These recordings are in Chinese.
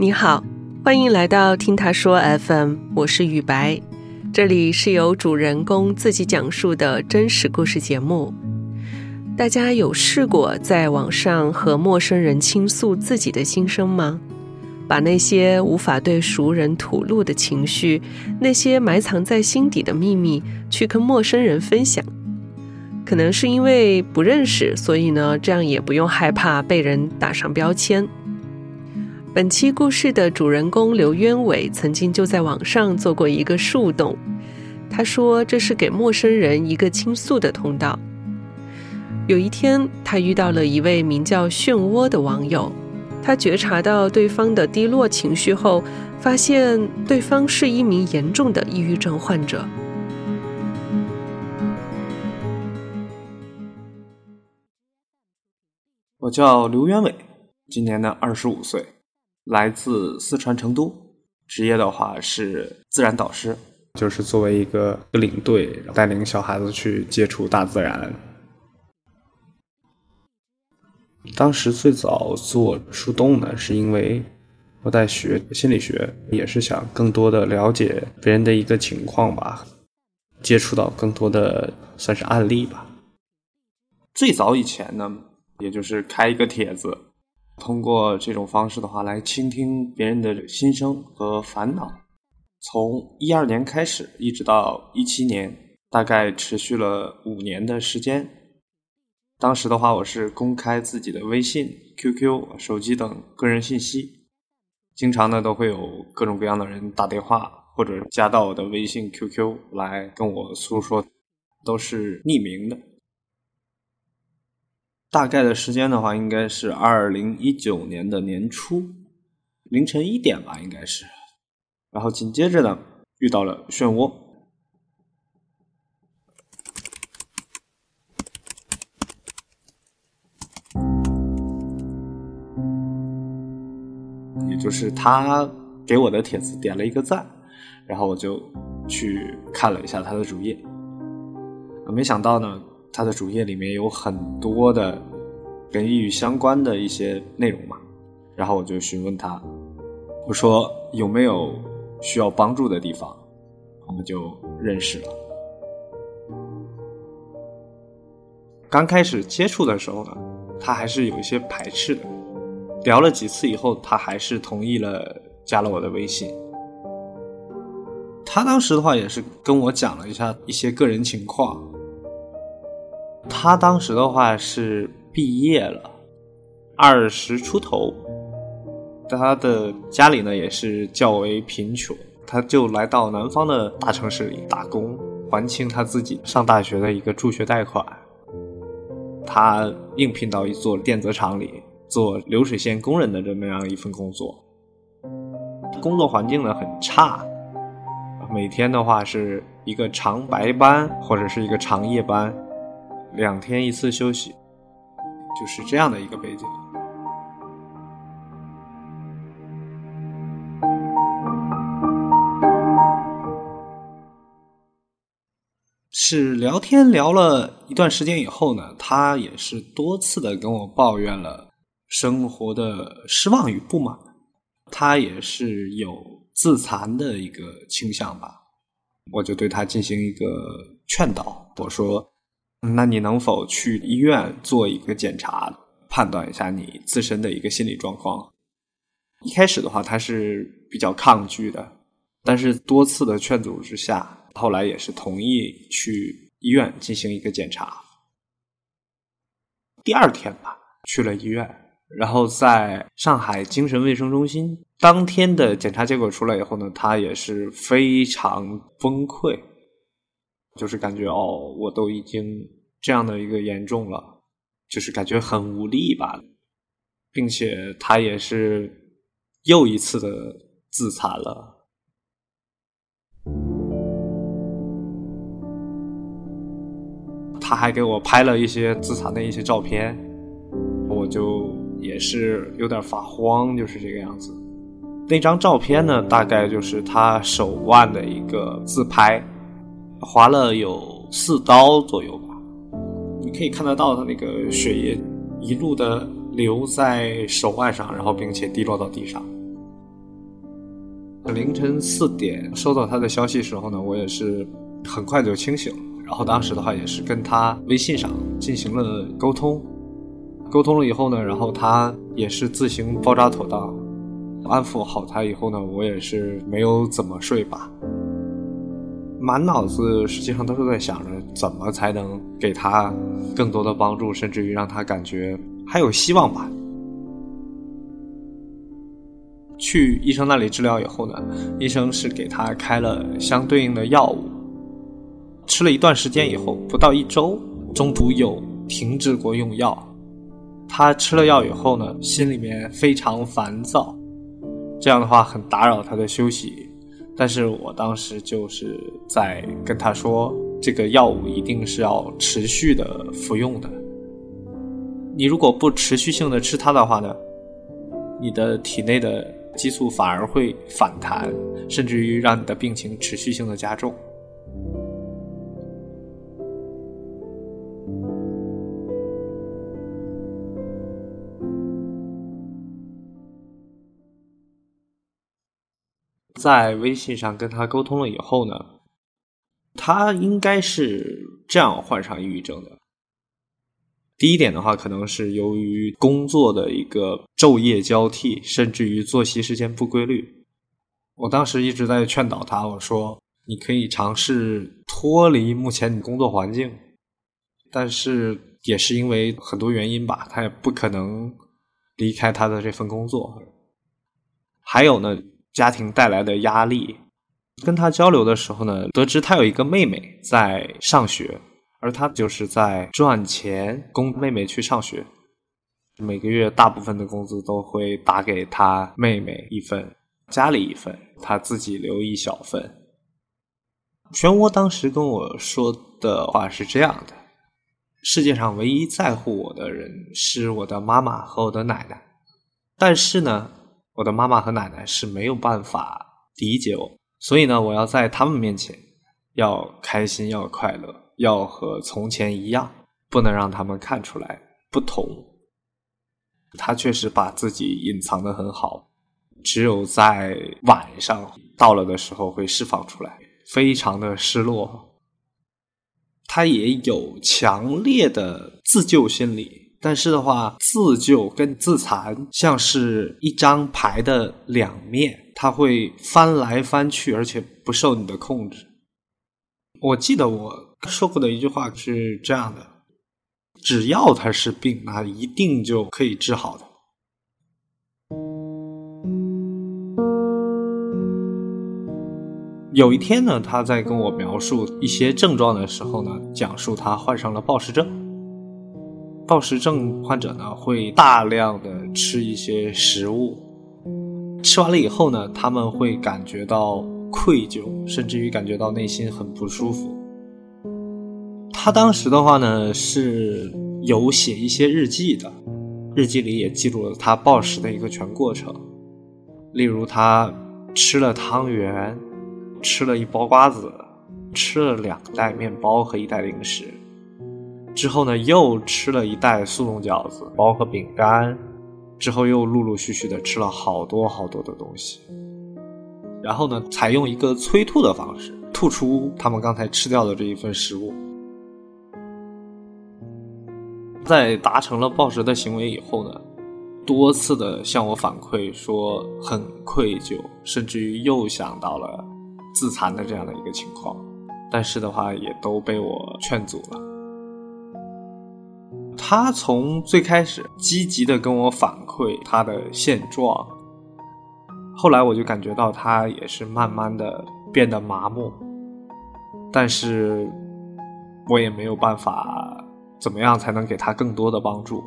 你好，欢迎来到听他说 FM，我是雨白，这里是由主人公自己讲述的真实故事节目。大家有试过在网上和陌生人倾诉自己的心声吗？把那些无法对熟人吐露的情绪，那些埋藏在心底的秘密，去跟陌生人分享。可能是因为不认识，所以呢，这样也不用害怕被人打上标签。本期故事的主人公刘渊伟曾经就在网上做过一个树洞，他说这是给陌生人一个倾诉的通道。有一天，他遇到了一位名叫漩涡的网友。他觉察到对方的低落情绪后，发现对方是一名严重的抑郁症患者。我叫刘渊伟，今年呢二十五岁，来自四川成都，职业的话是自然导师，就是作为一个领队，带领小孩子去接触大自然。当时最早做树洞呢，是因为我在学心理学，也是想更多的了解别人的一个情况吧，接触到更多的算是案例吧。最早以前呢，也就是开一个帖子，通过这种方式的话来倾听别人的心声和烦恼。从一二年开始，一直到一七年，大概持续了五年的时间。当时的话，我是公开自己的微信、QQ、手机等个人信息，经常呢都会有各种各样的人打电话或者加到我的微信、QQ 来跟我诉说，都是匿名的。大概的时间的话，应该是二零一九年的年初，凌晨一点吧，应该是。然后紧接着呢，遇到了漩涡。就是他给我的帖子点了一个赞，然后我就去看了一下他的主页，没想到呢，他的主页里面有很多的跟抑郁相关的一些内容嘛，然后我就询问他，我说有没有需要帮助的地方，我们就认识了。刚开始接触的时候呢，他还是有一些排斥的。聊了几次以后，他还是同意了，加了我的微信。他当时的话也是跟我讲了一下一些个人情况。他当时的话是毕业了，二十出头，他的家里呢也是较为贫穷，他就来到南方的大城市里打工，还清他自己上大学的一个助学贷款。他应聘到一座电子厂里。做流水线工人的这么样一份工作，工作环境呢很差，每天的话是一个长白班或者是一个长夜班，两天一次休息，就是这样的一个背景。是聊天聊了一段时间以后呢，他也是多次的跟我抱怨了。生活的失望与不满，他也是有自残的一个倾向吧。我就对他进行一个劝导，我说：“那你能否去医院做一个检查，判断一下你自身的一个心理状况？”一开始的话，他是比较抗拒的，但是多次的劝阻之下，后来也是同意去医院进行一个检查。第二天吧，去了医院。然后在上海精神卫生中心，当天的检查结果出来以后呢，他也是非常崩溃，就是感觉哦，我都已经这样的一个严重了，就是感觉很无力吧，并且他也是又一次的自残了，他还给我拍了一些自残的一些照片，我就。也是有点发慌，就是这个样子。那张照片呢，大概就是他手腕的一个自拍，划了有四刀左右吧。你可以看得到他那个血液一路的流在手腕上，然后并且滴落到地上。凌晨四点收到他的消息时候呢，我也是很快就清醒了。然后当时的话也是跟他微信上进行了沟通，沟通了以后呢，然后他也是自行包扎妥当，安抚好他以后呢，我也是没有怎么睡吧，满脑子实际上都是在想着怎么才能给他更多的帮助，甚至于让他感觉还有希望吧。去医生那里治疗以后呢，医生是给他开了相对应的药物，吃了一段时间以后，不到一周，中途有停止过用药。他吃了药以后呢，心里面非常烦躁，这样的话很打扰他的休息。但是我当时就是在跟他说，这个药物一定是要持续的服用的。你如果不持续性的吃它的话呢，你的体内的。激素反而会反弹，甚至于让你的病情持续性的加重。在微信上跟他沟通了以后呢，他应该是这样患上抑郁症的。第一点的话，可能是由于工作的一个昼夜交替，甚至于作息时间不规律。我当时一直在劝导他，我说你可以尝试脱离目前你工作环境，但是也是因为很多原因吧，他也不可能离开他的这份工作。还有呢，家庭带来的压力。跟他交流的时候呢，得知他有一个妹妹在上学。而他就是在赚钱供妹妹去上学，每个月大部分的工资都会打给他妹妹一份，家里一份，他自己留一小份。漩涡当时跟我说的话是这样的：世界上唯一在乎我的人是我的妈妈和我的奶奶，但是呢，我的妈妈和奶奶是没有办法理解我，所以呢，我要在他们面前要开心，要快乐。要和从前一样，不能让他们看出来不同。他确实把自己隐藏的很好，只有在晚上到了的时候会释放出来，非常的失落。他也有强烈的自救心理，但是的话，自救跟自残像是一张牌的两面，它会翻来翻去，而且不受你的控制。我记得我。说过的一句话是这样的：只要他是病，那一定就可以治好的。有一天呢，他在跟我描述一些症状的时候呢，讲述他患上了暴食症。暴食症患者呢，会大量的吃一些食物，吃完了以后呢，他们会感觉到愧疚，甚至于感觉到内心很不舒服。他当时的话呢，是有写一些日记的，日记里也记录了他暴食的一个全过程。例如，他吃了汤圆，吃了一包瓜子，吃了两袋面包和一袋零食，之后呢，又吃了一袋速冻饺子包括饼干，之后又陆陆续续的吃了好多好多的东西，然后呢，采用一个催吐的方式，吐出他们刚才吃掉的这一份食物。在达成了暴食的行为以后呢，多次的向我反馈说很愧疚，甚至于又想到了自残的这样的一个情况，但是的话也都被我劝阻了。他从最开始积极的跟我反馈他的现状，后来我就感觉到他也是慢慢的变得麻木，但是我也没有办法。怎么样才能给他更多的帮助？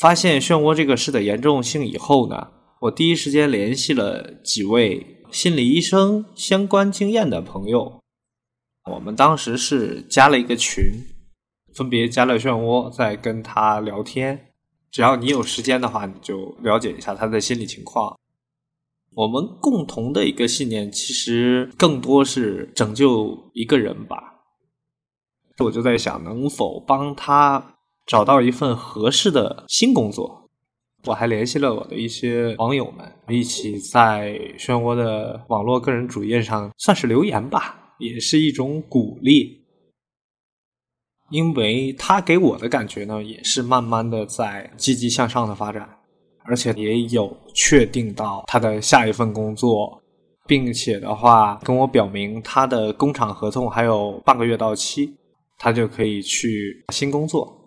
发现漩涡这个事的严重性以后呢，我第一时间联系了几位心理医生相关经验的朋友，我们当时是加了一个群，分别加了漩涡，在跟他聊天。只要你有时间的话，你就了解一下他的心理情况。我们共同的一个信念，其实更多是拯救一个人吧。我就在想，能否帮他找到一份合适的新工作？我还联系了我的一些网友们，一起在漩涡的网络个人主页上算是留言吧，也是一种鼓励。因为他给我的感觉呢，也是慢慢的在积极向上的发展，而且也有确定到他的下一份工作，并且的话跟我表明他的工厂合同还有半个月到期。他就可以去新工作，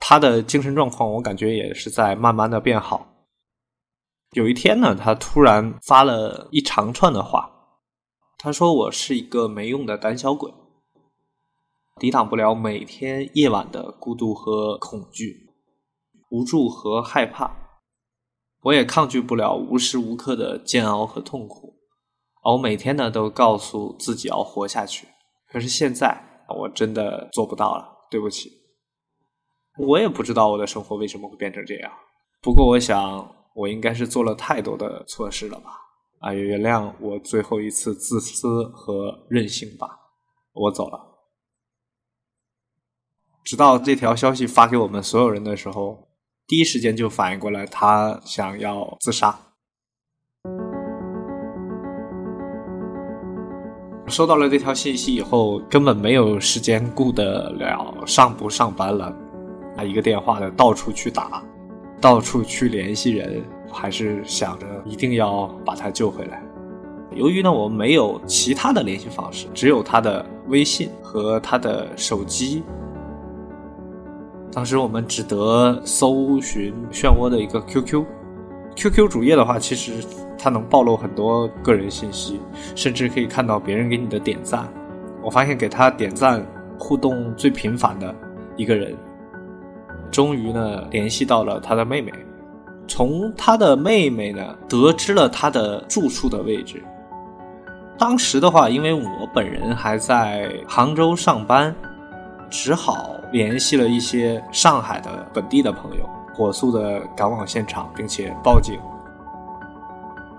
他的精神状况我感觉也是在慢慢的变好。有一天呢，他突然发了一长串的话，他说：“我是一个没用的胆小鬼，抵挡不了每天夜晚的孤独和恐惧、无助和害怕，我也抗拒不了无时无刻的煎熬和痛苦。而我每天呢，都告诉自己要活下去，可是现在。”我真的做不到了，对不起。我也不知道我的生活为什么会变成这样。不过，我想我应该是做了太多的错事了吧？啊，原谅我最后一次自私和任性吧。我走了。直到这条消息发给我们所有人的时候，第一时间就反应过来，他想要自杀。收到了这条信息以后，根本没有时间顾得了上不上班了，一个电话的到处去打，到处去联系人，还是想着一定要把他救回来。由于呢，我们没有其他的联系方式，只有他的微信和他的手机。当时我们只得搜寻漩涡的一个 QQ，QQ 主页的话，其实。它能暴露很多个人信息，甚至可以看到别人给你的点赞。我发现给他点赞互动最频繁的一个人，终于呢联系到了他的妹妹。从他的妹妹呢得知了他的住处的位置。当时的话，因为我本人还在杭州上班，只好联系了一些上海的本地的朋友，火速的赶往现场，并且报警。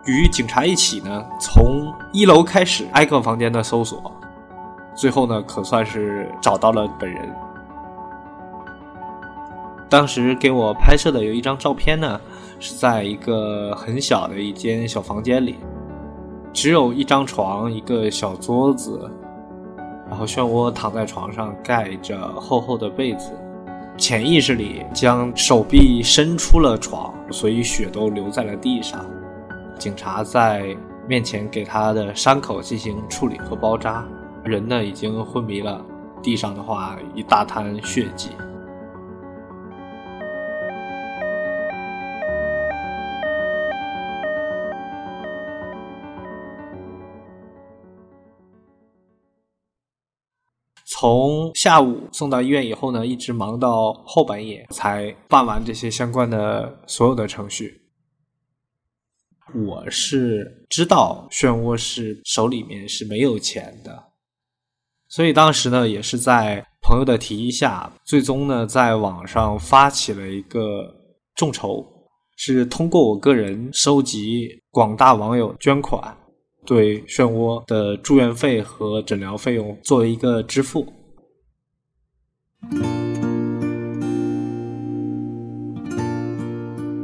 与警察一起呢，从一楼开始挨个房间的搜索，最后呢，可算是找到了本人。当时给我拍摄的有一张照片呢，是在一个很小的一间小房间里，只有一张床、一个小桌子，然后漩涡躺在床上，盖着厚厚的被子，潜意识里将手臂伸出了床，所以血都流在了地上。警察在面前给他的伤口进行处理和包扎，人呢已经昏迷了，地上的话一大滩血迹。从下午送到医院以后呢，一直忙到后半夜才办完这些相关的所有的程序。我是知道漩涡是手里面是没有钱的，所以当时呢也是在朋友的提议下，最终呢在网上发起了一个众筹，是通过我个人收集广大网友捐款，对漩涡的住院费和诊疗费用作为一个支付，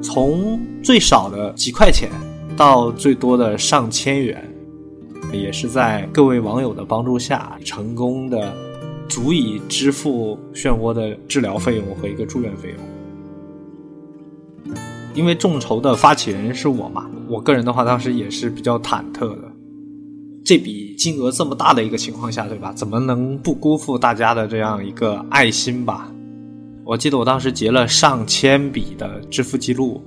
从最少的几块钱。到最多的上千元，也是在各位网友的帮助下，成功的足以支付漩涡的治疗费用和一个住院费用。因为众筹的发起人是我嘛，我个人的话当时也是比较忐忑的。这笔金额这么大的一个情况下，对吧？怎么能不辜负大家的这样一个爱心吧？我记得我当时结了上千笔的支付记录。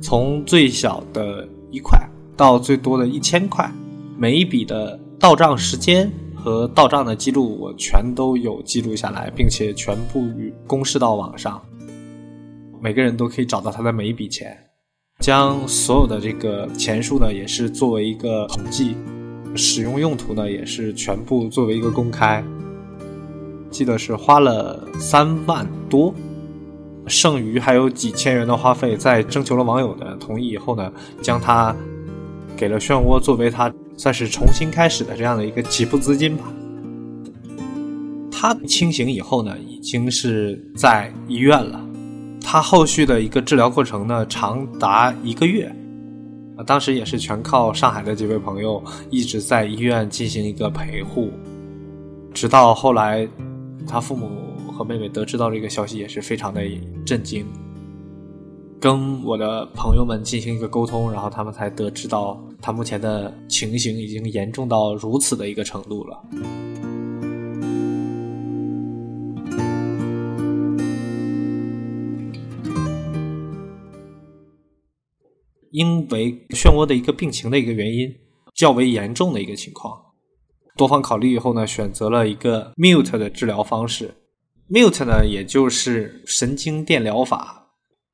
从最小的一块到最多的一千块，每一笔的到账时间和到账的记录，我全都有记录下来，并且全部与公示到网上，每个人都可以找到他的每一笔钱，将所有的这个钱数呢，也是作为一个统计，使用用途呢，也是全部作为一个公开，记得是花了三万多。剩余还有几千元的花费，在征求了网友的同意以后呢，将它给了漩涡，作为他算是重新开始的这样的一个起步资金吧。他清醒以后呢，已经是在医院了。他后续的一个治疗过程呢，长达一个月。啊，当时也是全靠上海的几位朋友一直在医院进行一个陪护，直到后来，他父母和妹妹得知到这个消息，也是非常的震惊。跟我的朋友们进行一个沟通，然后他们才得知到他目前的情形已经严重到如此的一个程度了。因为漩涡的一个病情的一个原因较为严重的一个情况，多方考虑以后呢，选择了一个 mute 的治疗方式。mute 呢，也就是神经电疗法。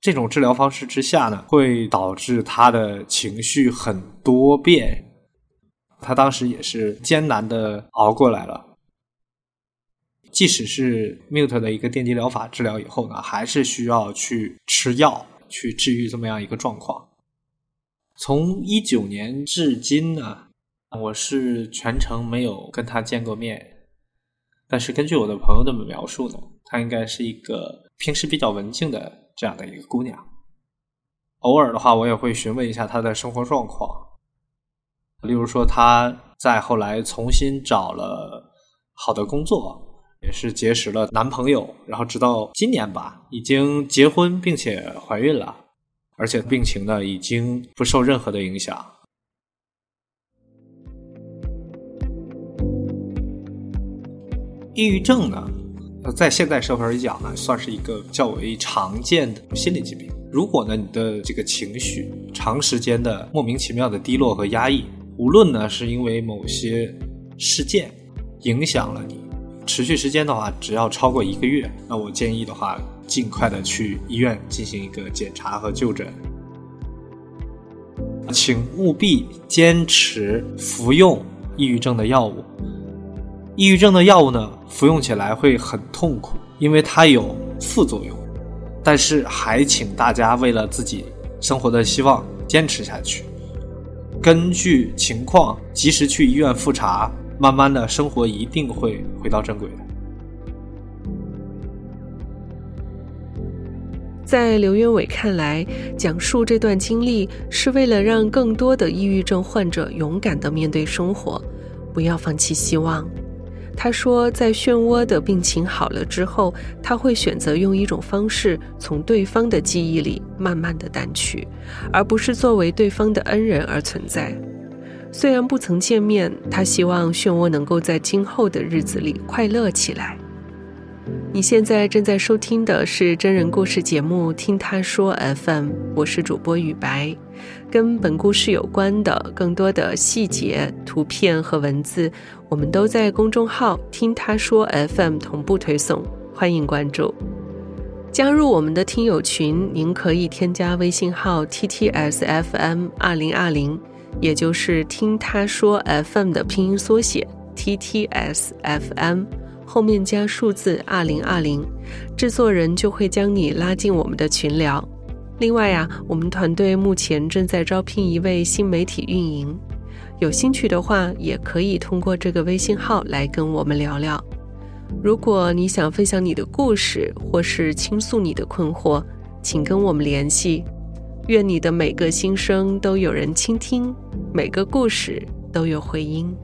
这种治疗方式之下呢，会导致他的情绪很多变。他当时也是艰难的熬过来了。即使是 mute 的一个电击疗法治疗以后呢，还是需要去吃药去治愈这么样一个状况。从一九年至今呢，我是全程没有跟他见过面。但是根据我的朋友的描述呢，她应该是一个平时比较文静的。这样的一个姑娘，偶尔的话，我也会询问一下她的生活状况。例如说，她在后来重新找了好的工作，也是结识了男朋友，然后直到今年吧，已经结婚并且怀孕了，而且病情呢已经不受任何的影响。抑郁症呢？在现代社会来讲呢，算是一个较为常见的心理疾病。如果呢，你的这个情绪长时间的莫名其妙的低落和压抑，无论呢是因为某些事件影响了你，持续时间的话，只要超过一个月，那我建议的话，尽快的去医院进行一个检查和就诊。请务必坚持服用抑郁症的药物。抑郁症的药物呢，服用起来会很痛苦，因为它有副作用。但是还请大家为了自己生活的希望坚持下去，根据情况及时去医院复查，慢慢的生活一定会回到正轨的。在刘渊伟看来，讲述这段经历是为了让更多的抑郁症患者勇敢的面对生活，不要放弃希望。他说，在漩涡的病情好了之后，他会选择用一种方式从对方的记忆里慢慢的淡去，而不是作为对方的恩人而存在。虽然不曾见面，他希望漩涡能够在今后的日子里快乐起来。你现在正在收听的是真人故事节目《听他说 FM》，我是主播雨白。跟本故事有关的更多的细节、图片和文字，我们都在公众号“听他说 FM” 同步推送，欢迎关注。加入我们的听友群，您可以添加微信号 “ttsfm 二零二零”，也就是“听他说 FM” 的拼音缩写 “ttsfm”，后面加数字二零二零，制作人就会将你拉进我们的群聊。另外呀，我们团队目前正在招聘一位新媒体运营，有兴趣的话，也可以通过这个微信号来跟我们聊聊。如果你想分享你的故事，或是倾诉你的困惑，请跟我们联系。愿你的每个心声都有人倾听，每个故事都有回音。